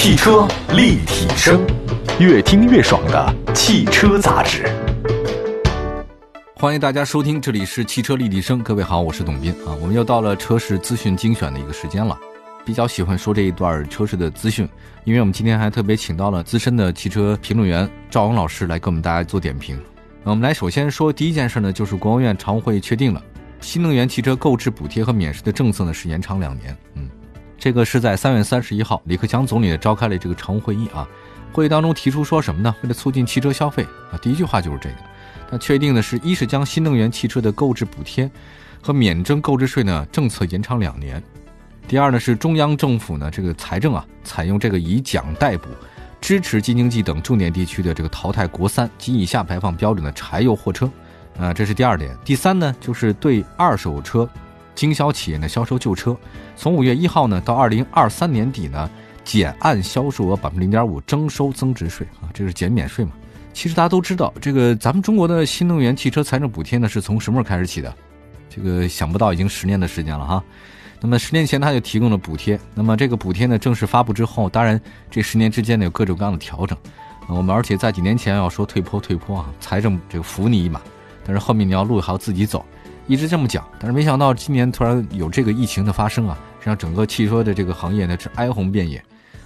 汽车立体声，越听越爽的汽车杂志。欢迎大家收听，这里是汽车立体声。各位好，我是董斌啊。我们又到了车市资讯精选的一个时间了。比较喜欢说这一段车市的资讯，因为我们今天还特别请到了资深的汽车评论员赵勇老师来给我们大家做点评。那我们来首先说第一件事呢，就是国务院常务会议确定了新能源汽车购置补贴和免税的政策呢是延长两年。嗯，这个是在三月三十一号，李克强总理召开了这个常务会议啊。会议当中提出说什么呢？为了促进汽车消费啊，第一句话就是这个。那确定的是一是将新能源汽车的购置补贴和免征购置税呢政策延长两年。第二呢是中央政府呢这个财政啊采用这个以奖代补，支持京津冀等重点地区的这个淘汰国三及以下排放标准的柴油货车，啊这是第二点。第三呢就是对二手车经销企业呢销售旧车，从五月一号呢到二零二三年底呢减按销售额百分之零点五征收增值税啊，这是减免税嘛。其实大家都知道，这个咱们中国的新能源汽车财政补贴呢是从什么时候开始起的？这个想不到已经十年的时间了哈。那么十年前他就提供了补贴，那么这个补贴呢正式发布之后，当然这十年之间呢有各种各样的调整。我们而且在几年前要说退坡退坡啊，财政这个扶你一马，但是后面你要路还要自己走，一直这么讲。但是没想到今年突然有这个疫情的发生啊，让整个汽车的这个行业呢是哀鸿遍野，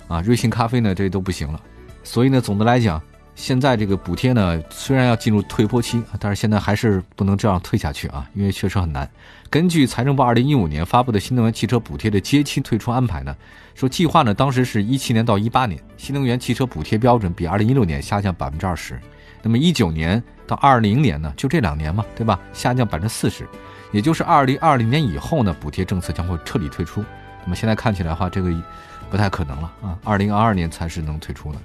啊，瑞幸咖啡呢这都不行了。所以呢，总的来讲。现在这个补贴呢，虽然要进入退坡期，但是现在还是不能这样退下去啊，因为确实很难。根据财政部二零一五年发布的新能源汽车补贴的阶梯退出安排呢，说计划呢，当时是一七年到一八年，新能源汽车补贴标准比二零一六年下降百分之二十，那么一九年到二零年呢，就这两年嘛，对吧？下降百分之四十，也就是二零二零年以后呢，补贴政策将会彻底退出。那么现在看起来的话，这个不太可能了啊，二零二二年才是能退出的。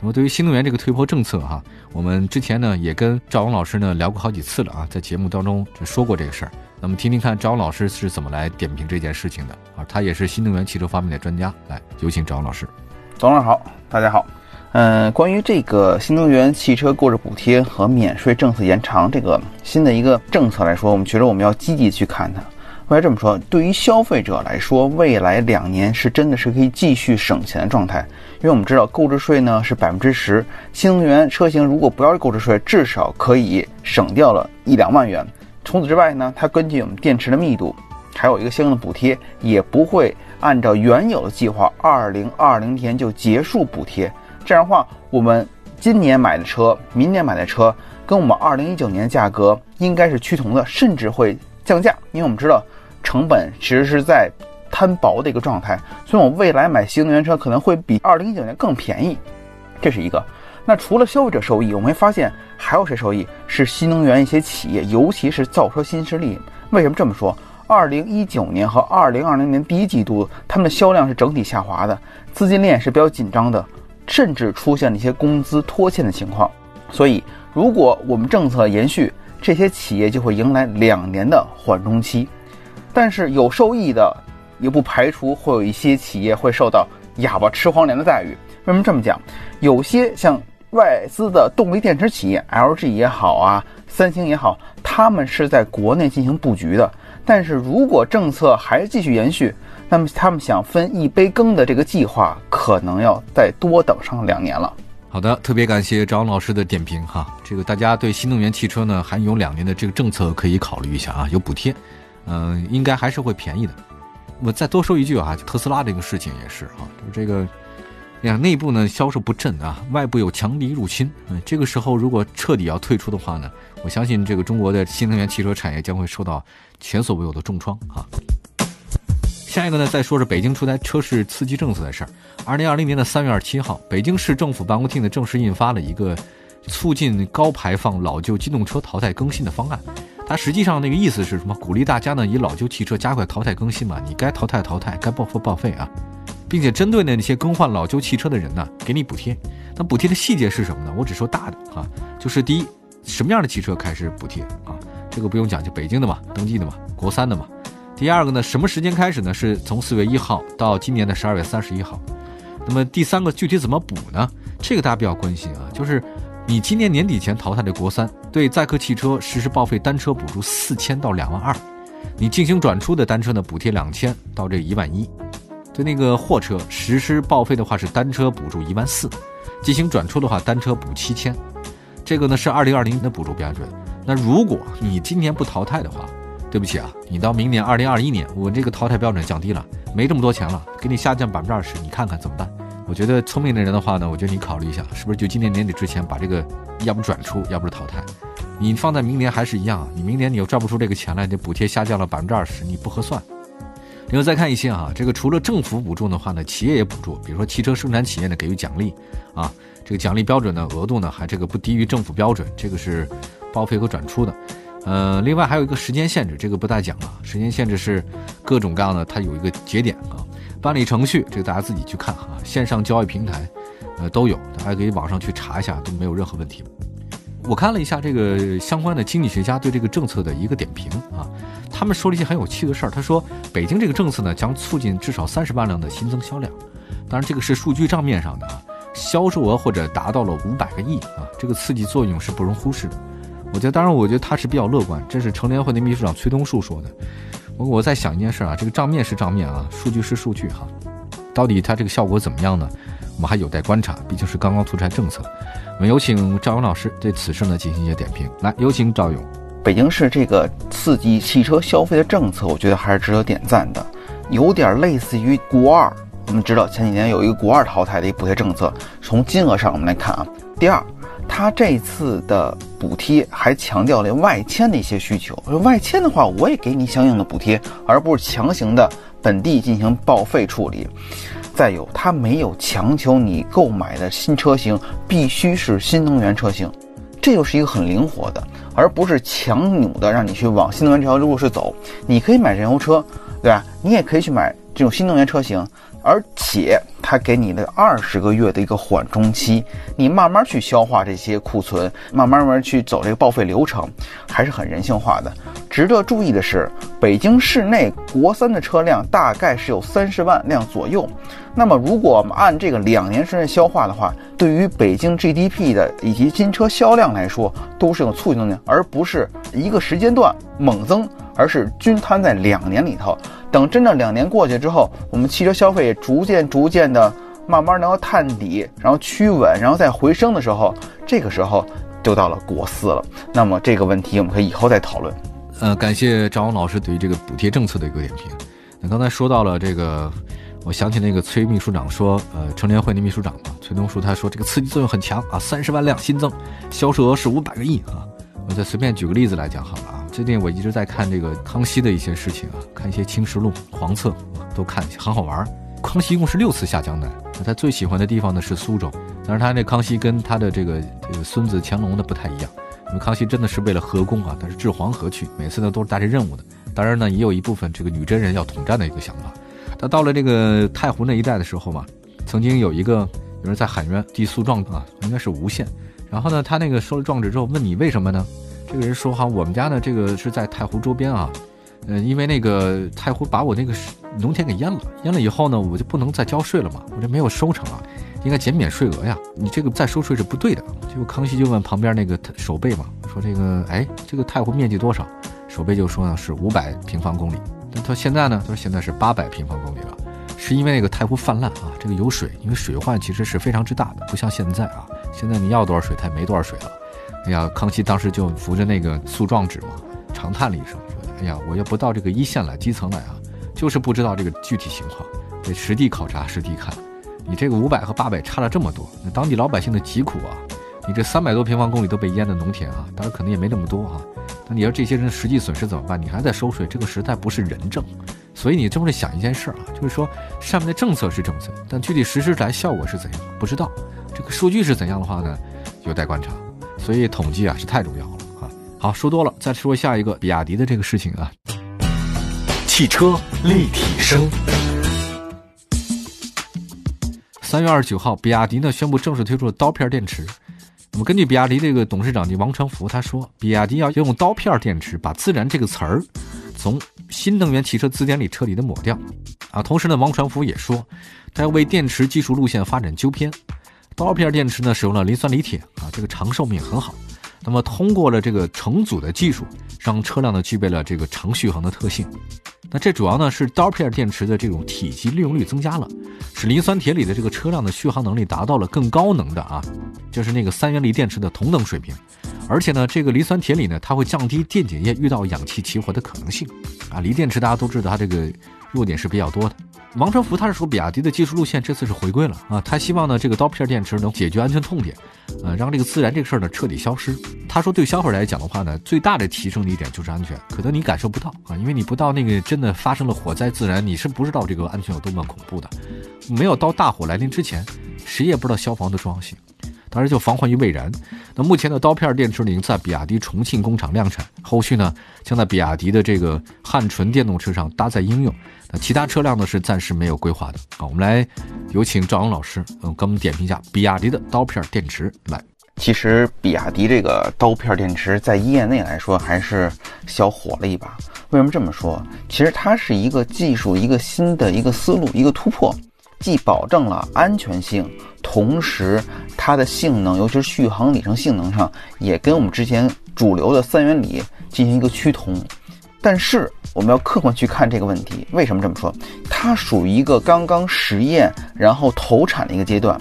那么对于新能源这个退坡政策哈，我们之前呢也跟赵勇老师呢聊过好几次了啊，在节目当中就说过这个事儿。那么听听看赵勇老师是怎么来点评这件事情的啊？他也是新能源汽车方面的专家，来有请赵勇老师。董老师好，大家好。嗯，关于这个新能源汽车购置补贴和免税政策延长这个新的一个政策来说，我们觉得我们要积极去看它。为什么这么说？对于消费者来说，未来两年是真的是可以继续省钱的状态，因为我们知道购置税呢是百分之十，新能源车型如果不要购置税，至少可以省掉了一两万元。除此之外呢，它根据我们电池的密度，还有一个相应的补贴，也不会按照原有的计划，二零二零年就结束补贴。这样的话，我们今年买的车，明年买的车，跟我们二零一九年价格应该是趋同的，甚至会降价，因为我们知道。成本其实是在摊薄的一个状态，所以我未来买新能源车可能会比二零一九年更便宜，这是一个。那除了消费者受益，我们会发现还有谁受益？是新能源一些企业，尤其是造车新势力。为什么这么说？二零一九年和二零二零年第一季度，他们的销量是整体下滑的，资金链是比较紧张的，甚至出现了一些工资拖欠的情况。所以，如果我们政策延续，这些企业就会迎来两年的缓冲期。但是有受益的，也不排除会有一些企业会受到哑巴吃黄连的待遇。为什么这么讲？有些像外资的动力电池企业，LG 也好啊，三星也好，他们是在国内进行布局的。但是如果政策还继续延续，那么他们想分一杯羹的这个计划，可能要再多等上两年了。好的，特别感谢张老师的点评哈。这个大家对新能源汽车呢，还有两年的这个政策可以考虑一下啊，有补贴。嗯，应该还是会便宜的。我再多说一句啊，特斯拉这个事情也是啊，就这个，呀，内部呢销售不振啊，外部有强敌入侵。嗯，这个时候如果彻底要退出的话呢，我相信这个中国的新能源汽车产业将会受到前所未有的重创啊。下一个呢，再说是北京出台车市刺激政策的事儿。二零二零年的三月二十七号，北京市政府办公厅呢正式印发了一个促进高排放老旧机动车淘汰更新的方案。它实际上那个意思是什么？鼓励大家呢以老旧汽车加快淘汰更新嘛？你该淘汰淘汰，该报废报废啊，并且针对呢那些更换老旧汽车的人呢，给你补贴。那补贴的细节是什么呢？我只说大的啊，就是第一，什么样的汽车开始补贴啊？这个不用讲，就北京的嘛，登记的嘛，国三的嘛。第二个呢，什么时间开始呢？是从四月一号到今年的十二月三十一号。那么第三个具体怎么补呢？这个大家比较关心啊，就是。你今年年底前淘汰的国三，对载客汽车实施报废单车补助四千到两万二；你进行转出的单车呢，补贴两千到这一万一。对那个货车实施报废的话是单车补助一万四，进行转出的话单车补七千。这个呢是二零二零年的补助标准。那如果你今年不淘汰的话，对不起啊，你到明年二零二一年，我这个淘汰标准降低了，没这么多钱了，给你下降百分之二十，你看看怎么办？我觉得聪明的人的话呢，我觉得你考虑一下，是不是就今年年底之前把这个，要不转出，要不是淘汰，你放在明年还是一样，你明年你又赚不出这个钱来，这补贴下降了百分之二十，你不合算。另外再看一些啊，这个除了政府补助的话呢，企业也补助，比如说汽车生产企业呢给予奖励，啊，这个奖励标准呢额度呢还这个不低于政府标准，这个是报废和转出的。呃，另外还有一个时间限制，这个不大讲了。时间限制是各种各样的，它有一个节点啊。办理程序，这个大家自己去看啊。线上交易平台，呃，都有，大家可以网上去查一下，都没有任何问题。我看了一下这个相关的经济学家对这个政策的一个点评啊，他们说了一些很有趣的事儿。他说，北京这个政策呢，将促进至少三十万辆的新增销量。当然，这个是数据账面上的啊，销售额或者达到了五百个亿啊，这个刺激作用是不容忽视的。我觉得，当然，我觉得他是比较乐观。这是成联会的秘书长崔东树说的。我我在想一件事啊，这个账面是账面啊，数据是数据哈，到底它这个效果怎么样呢？我们还有待观察，毕竟是刚刚出台政策。我们有请赵勇老师对此事呢进行一些点评。来，有请赵勇。北京市这个刺激汽车消费的政策，我觉得还是值得点赞的，有点类似于国二。我们知道前几年有一个国二淘汰的一个补贴政策，从金额上我们来看啊，第二。他这次的补贴还强调了外迁的一些需求。外迁的话，我也给你相应的补贴，而不是强行的本地进行报废处理。再有，他没有强求你购买的新车型必须是新能源车型，这又是一个很灵活的，而不是强扭的让你去往新能源这条路是走。你可以买燃油车，对吧？你也可以去买这种新能源车型。而且它给你的二十个月的一个缓冲期，你慢慢去消化这些库存，慢慢慢去走这个报废流程，还是很人性化的。值得注意的是，北京市内国三的车辆大概是有三十万辆左右。那么，如果我们按这个两年时间消化的话，对于北京 GDP 的以及新车销量来说，都是有促进作用，而不是一个时间段猛增，而是均摊在两年里头。等真正两年过去之后，我们汽车消费逐渐逐渐的慢慢能够探底，然后趋稳，然后再回升的时候，这个时候就到了国四了。那么这个问题我们可以以后再讨论。呃，感谢张勇老师对于这个补贴政策的一个点评。那刚才说到了这个，我想起那个崔秘书长说，呃，成联会的秘书长嘛，崔东树他说这个刺激作用很强啊，三十万辆新增，销售额是五百个亿啊。我再随便举个例子来讲好了啊，最近我一直在看这个康熙的一些事情啊，看一些清史录、黄册，都看，很好玩。康熙一共是六次下江南，他最喜欢的地方呢是苏州。但是他那康熙跟他的这个这个孙子乾隆的不太一样，因为康熙真的是为了和宫啊，他是治黄河去，每次呢都是带着任务的。当然呢，也有一部分这个女真人要统战的一个想法。他到了这个太湖那一带的时候嘛，曾经有一个有人在喊冤递诉状啊，应该是吴县。然后呢，他那个收了状纸之后，问你为什么呢？这个人说哈，我们家呢这个是在太湖周边啊，嗯，因为那个太湖把我那个农田给淹了，淹了以后呢，我就不能再交税了嘛，我这没有收成啊，应该减免税额呀。你这个再收税是不对的。结果康熙就问旁边那个守备嘛，说这个哎，这个太湖面积多少？守备就说呢是五百平方公里。那他现在呢，他说现在是八百平方公里了，是因为那个太湖泛滥啊，这个有水，因为水患其实是非常之大的，不像现在啊。现在你要多少水，它也没多少水了。哎呀，康熙当时就扶着那个诉状纸嘛，长叹了一声，说：“哎呀，我又不到这个一线来，基层来啊，就是不知道这个具体情况，得实地考察，实地看。你这个五百和八百差了这么多，那当地老百姓的疾苦啊！你这三百多平方公里都被淹的农田啊，当然可能也没那么多啊。那你要这些人实际损失怎么办？你还在收税，这个实在不是人政。所以你这么想一件事啊，就是说上面的政策是政策，但具体实施来效果是怎样，不知道。”这个数据是怎样的话呢？有待观察，所以统计啊是太重要了啊。好，说多了，再说下一个比亚迪的这个事情啊。汽车立体声。三月二十九号，比亚迪呢宣布正式推出了刀片电池。那么根据比亚迪这个董事长王传福他说，比亚迪要用刀片电池把“自燃”这个词儿从新能源汽车字典里彻底的抹掉啊。同时呢，王传福也说，他要为电池技术路线发展纠偏。刀片电池呢，使用了磷酸锂铁啊，这个长寿命很好。那么通过了这个成组的技术，让车辆呢具备了这个长续航的特性。那这主要呢是刀片电池的这种体积利用率增加了，使磷酸铁锂的这个车辆的续航能力达到了更高能的啊，就是那个三元锂电池的同等水平。而且呢，这个磷酸铁锂呢，它会降低电解液遇到氧气起火的可能性。啊，锂电池大家都知道它这个弱点是比较多的。王传福他是说，比亚迪的技术路线这次是回归了啊，他希望呢这个刀片电池能解决安全痛点，呃，让这个自燃这个事儿呢彻底消失。他说，对消费者来讲的话呢，最大的提升的一点就是安全，可能你感受不到啊，因为你不到那个真的发生了火灾自燃，你是不知道这个安全有多么恐怖的。没有到大火来临之前，谁也不知道消防的重要性。当然就防患于未然。那目前的刀片电池已经在比亚迪重庆工厂量产，后续呢将在比亚迪的这个汉纯电动车上搭载应用。那其他车辆呢是暂时没有规划的。好，我们来有请赵阳老师，嗯，给我们点评一下比亚迪的刀片电池。来，其实比亚迪这个刀片电池在业内来说还是小火了一把。为什么这么说？其实它是一个技术，一个新的一个思路，一个突破，既保证了安全性。同时，它的性能，尤其是续航里程性能上，也跟我们之前主流的三元锂进行一个趋同。但是，我们要客观去看这个问题。为什么这么说？它属于一个刚刚实验，然后投产的一个阶段，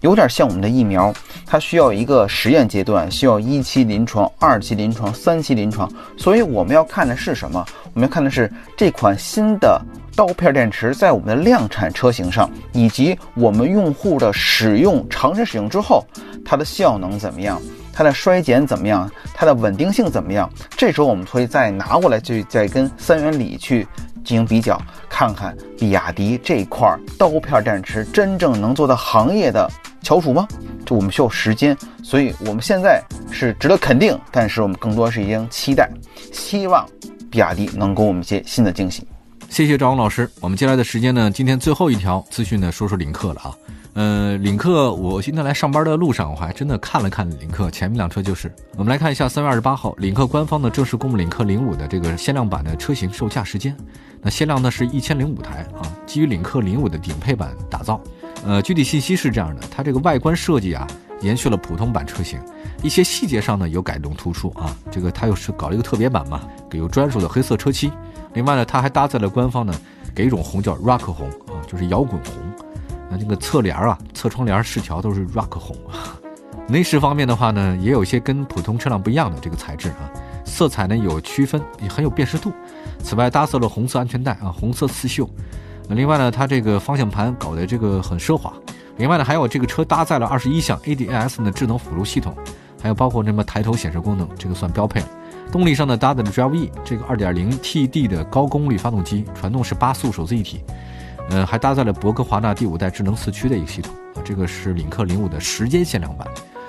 有点像我们的疫苗，它需要一个实验阶段，需要一期临床、二期临床、三期临床。所以，我们要看的是什么？我们要看的是这款新的。刀片电池在我们的量产车型上，以及我们用户的使用长时使用之后，它的效能怎么样？它的衰减怎么样？它的稳定性怎么样？这时候我们可以再拿过来，去再跟三元锂去进行比较，看看比亚迪这块刀片电池真正能做到行业的翘楚吗？这我们需要时间，所以我们现在是值得肯定，但是我们更多是一经期待，希望比亚迪能给我们一些新的惊喜。谢谢赵红老师。我们接下来的时间呢，今天最后一条资讯呢，说说领克了啊。呃，领克，我今天来上班的路上，我还真的看了看领克前面两车，就是。我们来看一下三月二十八号，领克官方呢正式公布领克零五的这个限量版的车型售价时间。那限量呢是一千零五台啊，基于领克零五的顶配版打造。呃，具体信息是这样的，它这个外观设计啊，延续了普通版车型，一些细节上呢有改动突出啊。这个它又是搞了一个特别版嘛，有专属的黑色车漆。另外呢，它还搭载了官方呢给一种红叫 Rock 红啊，就是摇滚红。那这个侧帘啊、侧窗帘饰条都是 Rock 红。内饰方面的话呢，也有一些跟普通车辆不一样的这个材质啊，色彩呢有区分，也很有辨识度。此外，搭色了红色安全带啊，红色刺绣。另外呢，它这个方向盘搞得这个很奢华。另外呢，还有这个车搭载了二十一项 ADAS 的智能辅助系统，还有包括什么抬头显示功能，这个算标配了。动力上呢，搭载了 Drive E 这个 2.0TD 的高功率发动机，传动是八速手自一体，呃，还搭载了博格华纳第五代智能四驱的一个系统啊。这个是领克零五的时间限量版，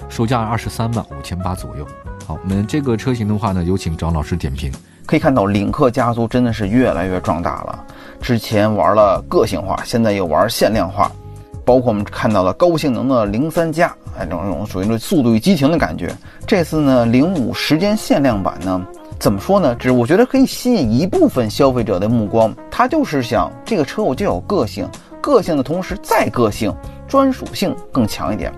售价二十三万五千八左右。好，我们这个车型的话呢，有请张老师点评。可以看到，领克家族真的是越来越壮大了。之前玩了个性化，现在又玩限量化，包括我们看到了高性能的零三加。哎，这种这种属于那速度与激情的感觉。这次呢，零五时间限量版呢，怎么说呢？只我觉得可以吸引一部分消费者的目光。他就是想这个车我就有个性，个性的同时再个性，专属性更强一点。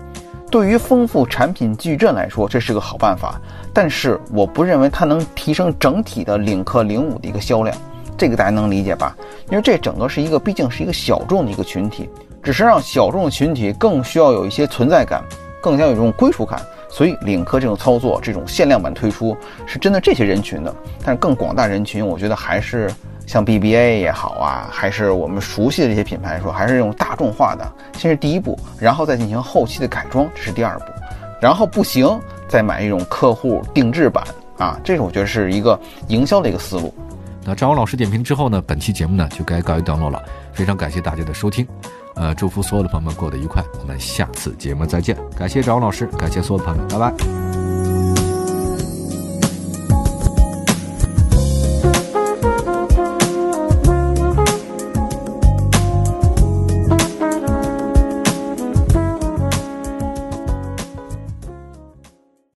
对于丰富产品矩阵来说，这是个好办法。但是我不认为它能提升整体的领克零五的一个销量。这个大家能理解吧？因为这整个是一个，毕竟是一个小众的一个群体，只是让小众的群体更需要有一些存在感。更加有这种归属感，所以领克这种操作，这种限量版推出是针对这些人群的。但是更广大人群，我觉得还是像 BBA 也好啊，还是我们熟悉的这些品牌说，还是这种大众化的，先是第一步，然后再进行后期的改装，这是第二步，然后不行再买一种客户定制版啊，这种我觉得是一个营销的一个思路。那张勇老师点评之后呢，本期节目呢就该告一段落了，非常感谢大家的收听。呃，祝福所有的朋友们过得愉快，我们下次节目再见。感谢张勇老师，感谢所有的朋友，拜拜。